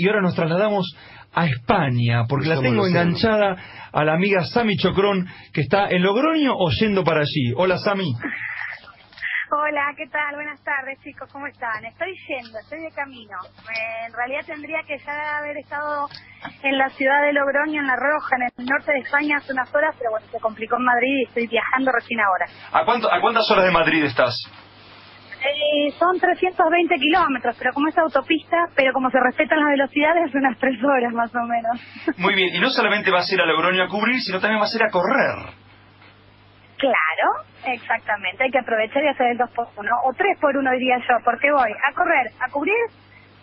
Y ahora nos trasladamos a España, porque la tengo enganchada a la amiga Sami Chocrón, que está en Logroño o yendo para allí. Hola, Sami. Hola, ¿qué tal? Buenas tardes, chicos, ¿cómo están? Estoy yendo, estoy de camino. Eh, en realidad tendría que ya haber estado en la ciudad de Logroño, en La Roja, en el norte de España, hace unas horas, pero bueno, se complicó en Madrid y estoy viajando recién ahora. ¿A, cuánto, a cuántas horas de Madrid estás? Eh, son 320 kilómetros, pero como es autopista, pero como se respetan las velocidades, unas tres horas más o menos. Muy bien, y no solamente vas a ir a Logroño a cubrir, sino también vas a ir a correr. Claro, exactamente. Hay que aprovechar y hacer el 2 por 1 o 3 por 1 diría yo, porque voy a correr, a cubrir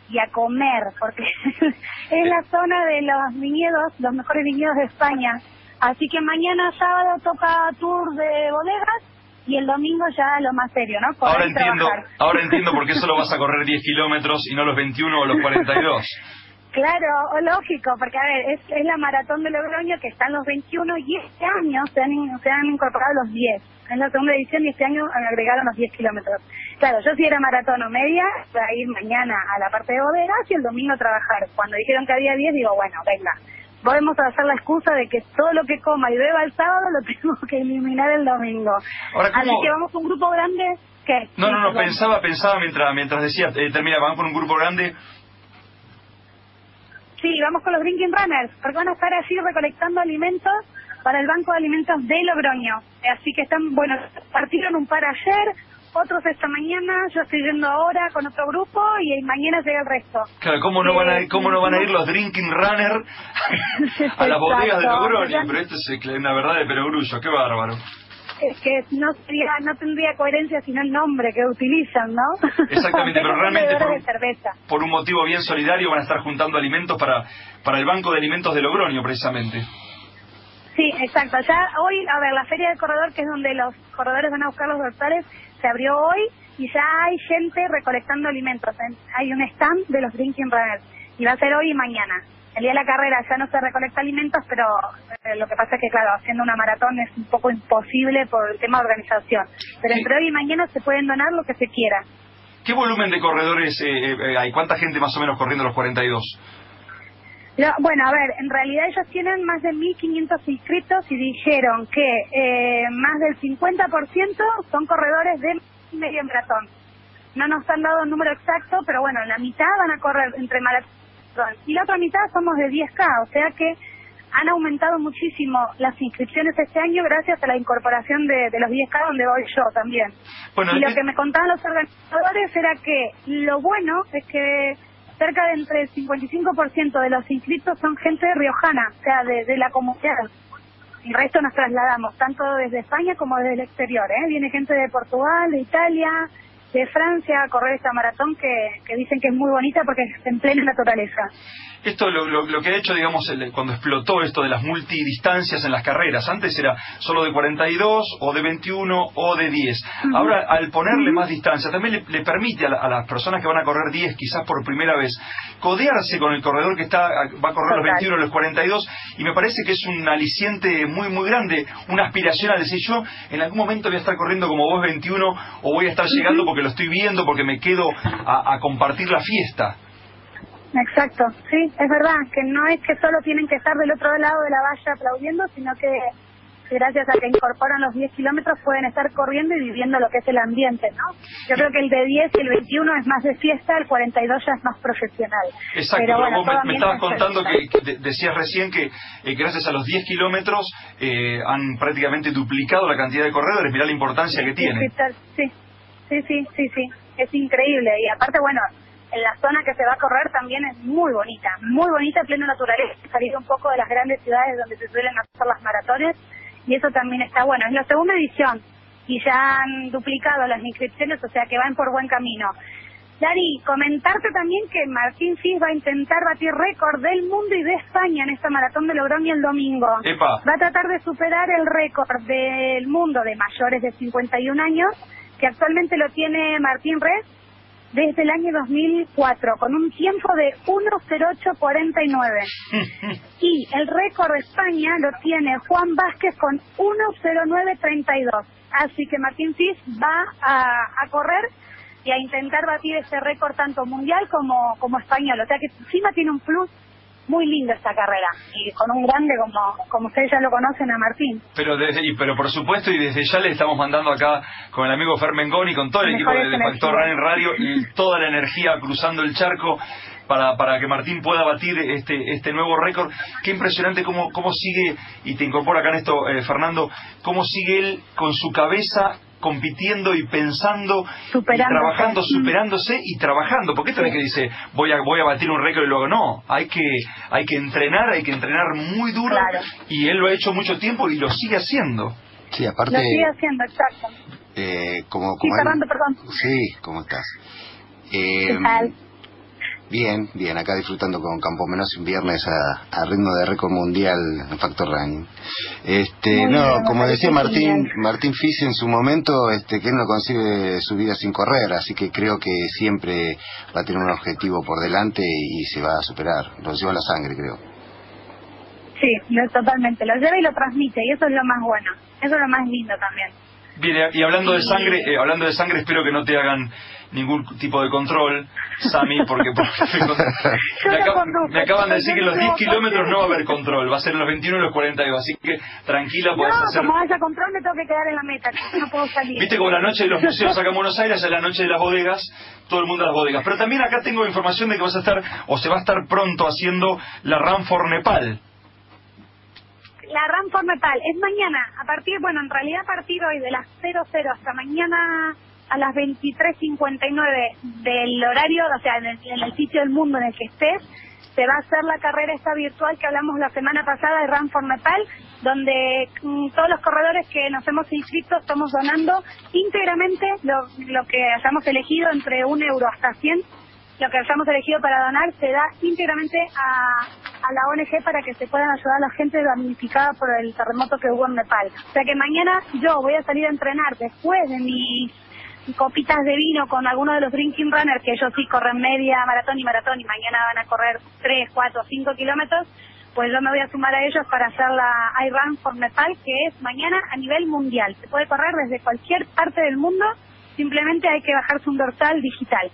y a comer, porque es la zona de los viñedos, los mejores viñedos de España. Así que mañana sábado toca tour de bodegas y el domingo ya lo más serio, ¿no? ahora entiendo, ahora entiendo por qué solo vas a correr 10 kilómetros y no los 21 o los 42. Claro, lógico, porque a ver, es, es la maratón de Logroño que están los 21 y este año se han, se han incorporado los 10. Es la segunda edición y este año han agregado los 10 kilómetros. Claro, yo si era maratón o media, voy a ir mañana a la parte de bodegas y el domingo a trabajar. Cuando dijeron que había 10, digo, bueno, venga, podemos hacer la excusa de que todo lo que coma y beba el sábado lo tengo que eliminar el domingo. Así que vamos a un grupo grande. ¿Qué? No, no, no, pensaba, pensaba mientras mientras decía, eh, termina, vamos con un grupo grande. Sí, vamos con los Drinking Runners, porque van a estar así recolectando alimentos para el Banco de Alimentos de Logroño. Así que están, bueno, partieron un par ayer, otros esta mañana, yo estoy yendo ahora con otro grupo y mañana llega el resto. Claro, ¿cómo no van a, ir, cómo no van a ir los Drinking Runners a las bodegas de Logroño? Pero esto es una verdad de perogrullo, qué bárbaro es que no sería, no tendría coherencia sino el nombre que utilizan, ¿no? Exactamente, pero realmente por un, por un, motivo bien solidario van a estar juntando alimentos para, para el Banco de Alimentos de Logroño, precisamente. Sí, exacto. Ya hoy, a ver, la Feria del Corredor, que es donde los corredores van a buscar los doctores, se abrió hoy y ya hay gente recolectando alimentos. Hay un stand de los Drinking Runners y va a ser hoy y mañana el día de la carrera ya no se recolecta alimentos, pero eh, lo que pasa es que, claro, haciendo una maratón es un poco imposible por el tema de organización. Pero entre hoy y mañana se pueden donar lo que se quiera. ¿Qué volumen de corredores eh, eh, hay? ¿Cuánta gente más o menos corriendo los 42? Bueno, a ver, en realidad ellos tienen más de 1.500 inscritos y dijeron que más del 50% son corredores de medio maratón. No nos han dado un número exacto, pero bueno, la mitad van a correr entre maratón y la otra mitad somos de 10K, o sea que han aumentado muchísimo las inscripciones este año gracias a la incorporación de, los 10K donde voy yo también. y lo que me contaban los organizadores era que lo bueno es que cerca de entre el 55% de los inscritos son gente riojana, o sea, de, la comunidad. El resto nos trasladamos, tanto desde España como desde el exterior. ¿eh? Viene gente de Portugal, de Italia, de Francia a correr esta maratón que, que dicen que es muy bonita porque es en plena naturaleza. Esto lo, lo, que ha hecho, digamos, cuando explotó esto de las multidistancias en las carreras. Antes era solo de 42 o de 21 o de 10. Ahora, al ponerle más distancia, también le, permite a, las personas que van a correr 10, quizás por primera vez, codearse con el corredor que está va a correr los 21 o los 42. Y me parece que es un aliciente muy, muy grande, una aspiración a decir yo, en algún momento voy a estar corriendo como vos 21 o voy a estar llegando porque lo estoy viendo, porque me quedo a compartir la fiesta. Exacto, sí, es verdad, que no es que solo tienen que estar del otro lado de la valla aplaudiendo, sino que gracias a que incorporan los 10 kilómetros pueden estar corriendo y viviendo lo que es el ambiente, ¿no? Yo creo que el de 10 y el 21 es más de fiesta, el 42 ya es más profesional. Exacto, pero, vos me, estabas contando que, decías recién que eh, gracias a los 10 kilómetros eh, han prácticamente duplicado la cantidad de corredores, mirá la importancia que tiene. Sí, sí, sí, sí, sí, es increíble y aparte, bueno, en la zona que se va a correr también es muy bonita, muy bonita, pleno naturaleza, salir un poco de las grandes ciudades donde se suelen hacer las maratones y eso también está bueno. Es la segunda edición y ya han duplicado las inscripciones, o sea que van por buen camino. Dari, comentarte también que Martín Fis va a intentar batir récord del mundo y de España en esta maratón de Logroño el domingo. Va a tratar de superar el récord del mundo de mayores de 51 años, que actualmente lo tiene Martín Res desde el año 2004, con un tiempo de 1.0849. y el récord de España lo tiene Juan Vázquez con 1.0932. Así que Martín Fis va a correr y a intentar batir ese récord tanto mundial como, como español. O sea que encima tiene un plus muy lindo esta carrera y con un grande como como ustedes ya lo conocen a Martín. Pero desde, y, pero por supuesto y desde ya le estamos mandando acá con el amigo Fermengón y con todo el equipo de, de Factor Running Radio y toda la energía cruzando el charco para, para que Martín pueda batir este este nuevo récord. Qué impresionante cómo, cómo sigue, y te incorpora acá en esto, eh, Fernando, cómo sigue él con su cabeza compitiendo y pensando y trabajando, superándose y trabajando, porque esto no es que dice voy a voy a batir un récord y luego no, hay que hay que entrenar, hay que entrenar muy duro y él lo ha hecho mucho tiempo y lo sigue haciendo. Sí, aparte lo sigue haciendo, exacto. Eh, como, como sí, perdón. Sí, ¿cómo estás? Eh, ¿Qué Bien, bien, acá disfrutando con Campo Menos un viernes a, ritmo de récord mundial en Factor Running. Este, no, como decía Martín, Martín Fis en su momento, este, que él no consigue su vida sin correr, así que creo que siempre va a tener un objetivo por delante y se va a superar. Lo lleva la sangre, creo. Sí, totalmente, lo lleva y lo transmite y eso es lo más bueno, eso es lo más lindo también. Bien, y hablando de sangre, eh, hablando de sangre, espero que no te hagan ningún tipo de control, Sami, porque, me, acaban de decir que en los 10 kilómetros no va a haber control, va a ser en los 21 y los 42, así que tranquila, puedes no, hacer... como haya control me tengo que quedar en la meta, no puedo salir. Viste como la noche de los museos acá en Buenos Aires, es la noche de las bodegas, todo el mundo a las bodegas. Pero también acá tengo información de que vas a estar, o se va a estar pronto haciendo la Run for Nepal la Run for Nepal es mañana, a partir, bueno, en realidad a partir hoy de las 00 hasta mañana a las 23.59 del horario, o sea, en el, sitio del mundo en el que estés, se va a hacer la carrera esta virtual que hablamos la semana pasada de Run for Nepal, donde mm, todos los corredores que nos hemos inscrito estamos donando íntegramente lo, lo que hayamos elegido entre un euro hasta 100 lo que hayamos elegido para donar se da íntegramente a, a la ONG para que se puedan ayudar a la gente damnificada por el terremoto que hubo en Nepal. O sea que mañana yo voy a salir a entrenar después de mi copitas de vino con algunos de los drinking runners, que ellos sí corren media, maratón y maratón, y mañana van a correr 3, 4, 5 kilómetros, pues yo me voy a sumar a ellos para hacer la iRun for Nepal, que es mañana a nivel mundial. Se puede correr desde cualquier parte del mundo, simplemente hay que bajarse un dorsal digital.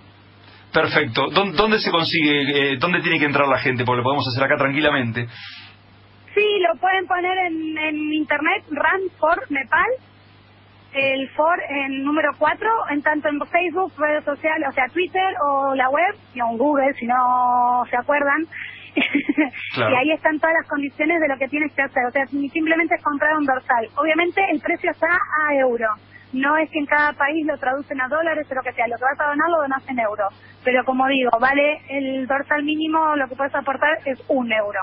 Perfecto. ¿Dónde se consigue, eh, dónde tiene que entrar la gente? Porque lo podemos hacer acá tranquilamente. Sí, lo pueden poner en, en internet, Run for Nepal, el for en número 4, en tanto en Facebook, redes sociales, o sea, Twitter o la web, y en Google, si no se acuerdan. y ahí están todas las condiciones de lo que tienes que hacer. O sea, simplemente es comprar un dorsal. Obviamente el precio está a euro. No es que en cada país lo traducen a dólares o lo que sea. Lo que vas a donar lo donas en euro. Pero como digo, vale el dorsal mínimo, lo que puedes aportar es un euro.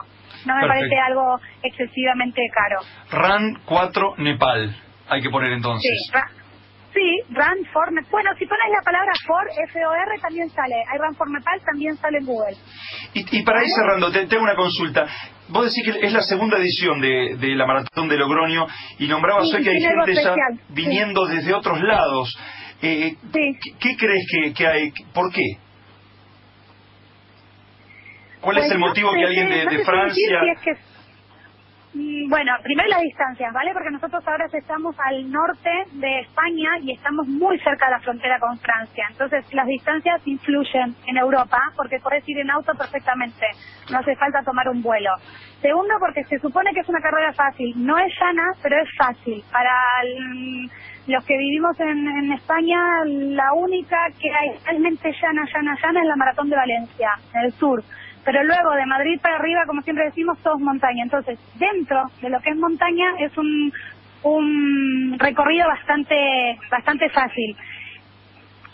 No me parece algo excesivamente caro. RAN 4 Nepal hay que poner entonces. Sí, Run for. Bueno, si pones la palabra for, F-O-R, también sale. Hay Run for Nepal, también sale en Google. Y, para ir cerrando, te, tengo una consulta. Vos decís que es la segunda edición de, la Maratón de Logroño y nombrabas hoy que hay gente ya viniendo desde otros lados. Eh, ¿qué, crees que, hay? ¿Por qué? ¿Cuál es pues el motivo que alguien de, Francia... bueno, primero las distancias, ¿vale? Porque nosotros ahora estamos al norte de España y estamos muy cerca de la frontera con Francia. Entonces, las distancias influyen en Europa porque puedes ir en auto perfectamente. No hace falta tomar un vuelo. Segundo, porque se supone que es una carrera fácil. No es llana, pero es fácil. Para los que vivimos en, en España, la única que hay realmente llana, llana, llana es la Maratón de Valencia, en el sur pero luego de Madrid para arriba, como siempre decimos, todo es montaña. Entonces, dentro de lo que es montaña es un, un recorrido bastante, bastante fácil.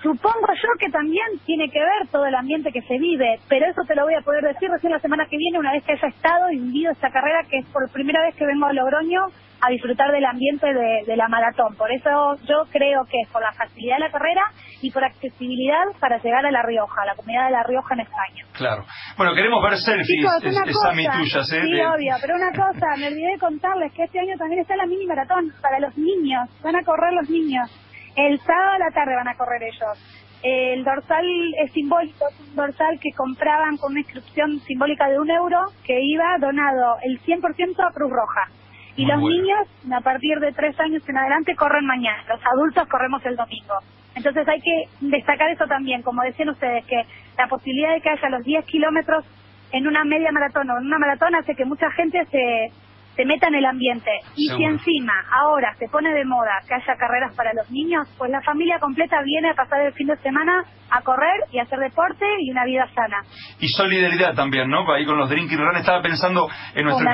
Supongo yo que también tiene que ver todo el ambiente que se vive, pero eso te lo voy a poder decir recién la semana que viene, una vez que haya estado y vivido esta carrera, que es por primera vez que vengo a Logroño a disfrutar del ambiente de, la maratón. Por eso yo creo que es por la facilidad de la carrera y por accesibilidad para llegar a La Rioja, a la comunidad de La Rioja en España. Claro. Bueno, queremos ver selfies, es, tuyas, ¿eh? Sí, obvio, pero una cosa, me olvidé de contarles que este año también está la mini maratón para los niños, van a correr los niños. El sábado a la tarde van a correr ellos. El dorsal es simbólico, es un dorsal que compraban con una inscripción simbólica de un euro que iba donado el 100% a Cruz Roja. Y los niños, a partir de tres años en adelante, corren mañana. Los adultos corremos el domingo. Entonces hay que destacar eso también, como decían ustedes, que la posibilidad de que haya los 10 kilómetros en una media maratón o en una maratón hace que mucha gente se, se meta en el ambiente. Y si encima ahora se pone de moda que haya carreras para los niños, pues la familia completa viene a pasar el fin de semana a correr y hacer deporte y una vida sana. Y solidaridad también, ¿no? Ahí con los Drinking Runners estaba pensando en nuestro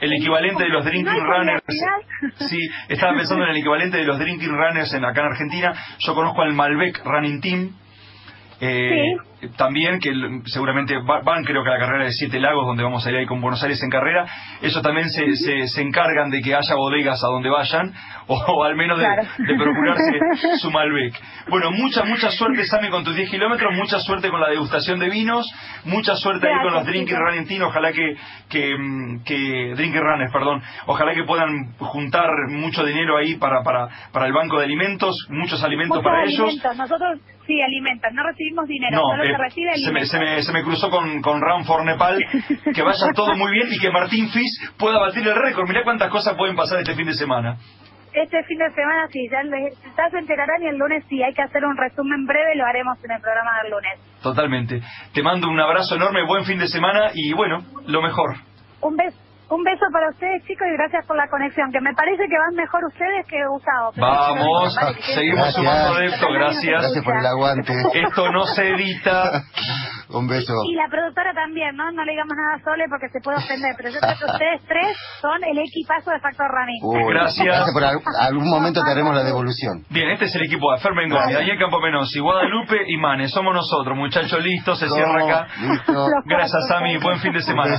el equivalente de los Drinking Runners. Sí, estaba pensando en el equivalente de los Drinking Runners en acá en Argentina. Yo conozco al Malbec Running Team. Eh, también que seguramente van creo que a la carrera de Siete Lagos donde vamos a ir ahí con Buenos Aires en carrera. Eso también se, se, encargan de que haya bodegas a donde vayan o, al menos de, procurarse su Malbec. Bueno mucha mucha suerte Sami con tus 10 kilómetros mucha suerte con la degustación de vinos mucha suerte ahí con los Drinking Running ojalá que, que, mm, que Drinking Runners perdón ojalá que puedan juntar mucho dinero ahí para, para, para el banco de alimentos muchos alimentos para ellos. nosotros sí alimentan no recibimos dinero se, me, se, me, se, me, cruzó con, con Ram for Nepal, que vaya todo muy bien y que Martín Fis pueda batir el récord. Mirá cuántas cosas pueden pasar este fin de semana. Este fin de semana sí, ya, ya se enterarán y el lunes sí, hay que hacer un resumen breve, lo haremos en el programa del lunes. Totalmente. Te mando un abrazo enorme, buen fin de semana y bueno, lo mejor. Un beso. Un beso para ustedes, chicos, y gracias por la conexión, que me parece que van mejor ustedes que usados. Vamos, seguimos sumando de esto, gracias. Gracias por el aguante. Esto no se edita. Un beso. Y la productora también, ¿no? No le digamos nada a Sole porque se puede ofender, pero yo creo que ustedes tres son el equipazo de Factor Running. gracias. gracias por algún momento te haremos la devolución. Bien, este es el equipo de Fermen Gómez, Daniel Campo y Guadalupe y Mane. Somos nosotros, muchachos, listos, se cierra acá. Listo. Gracias, Sami. Buen fin de semana.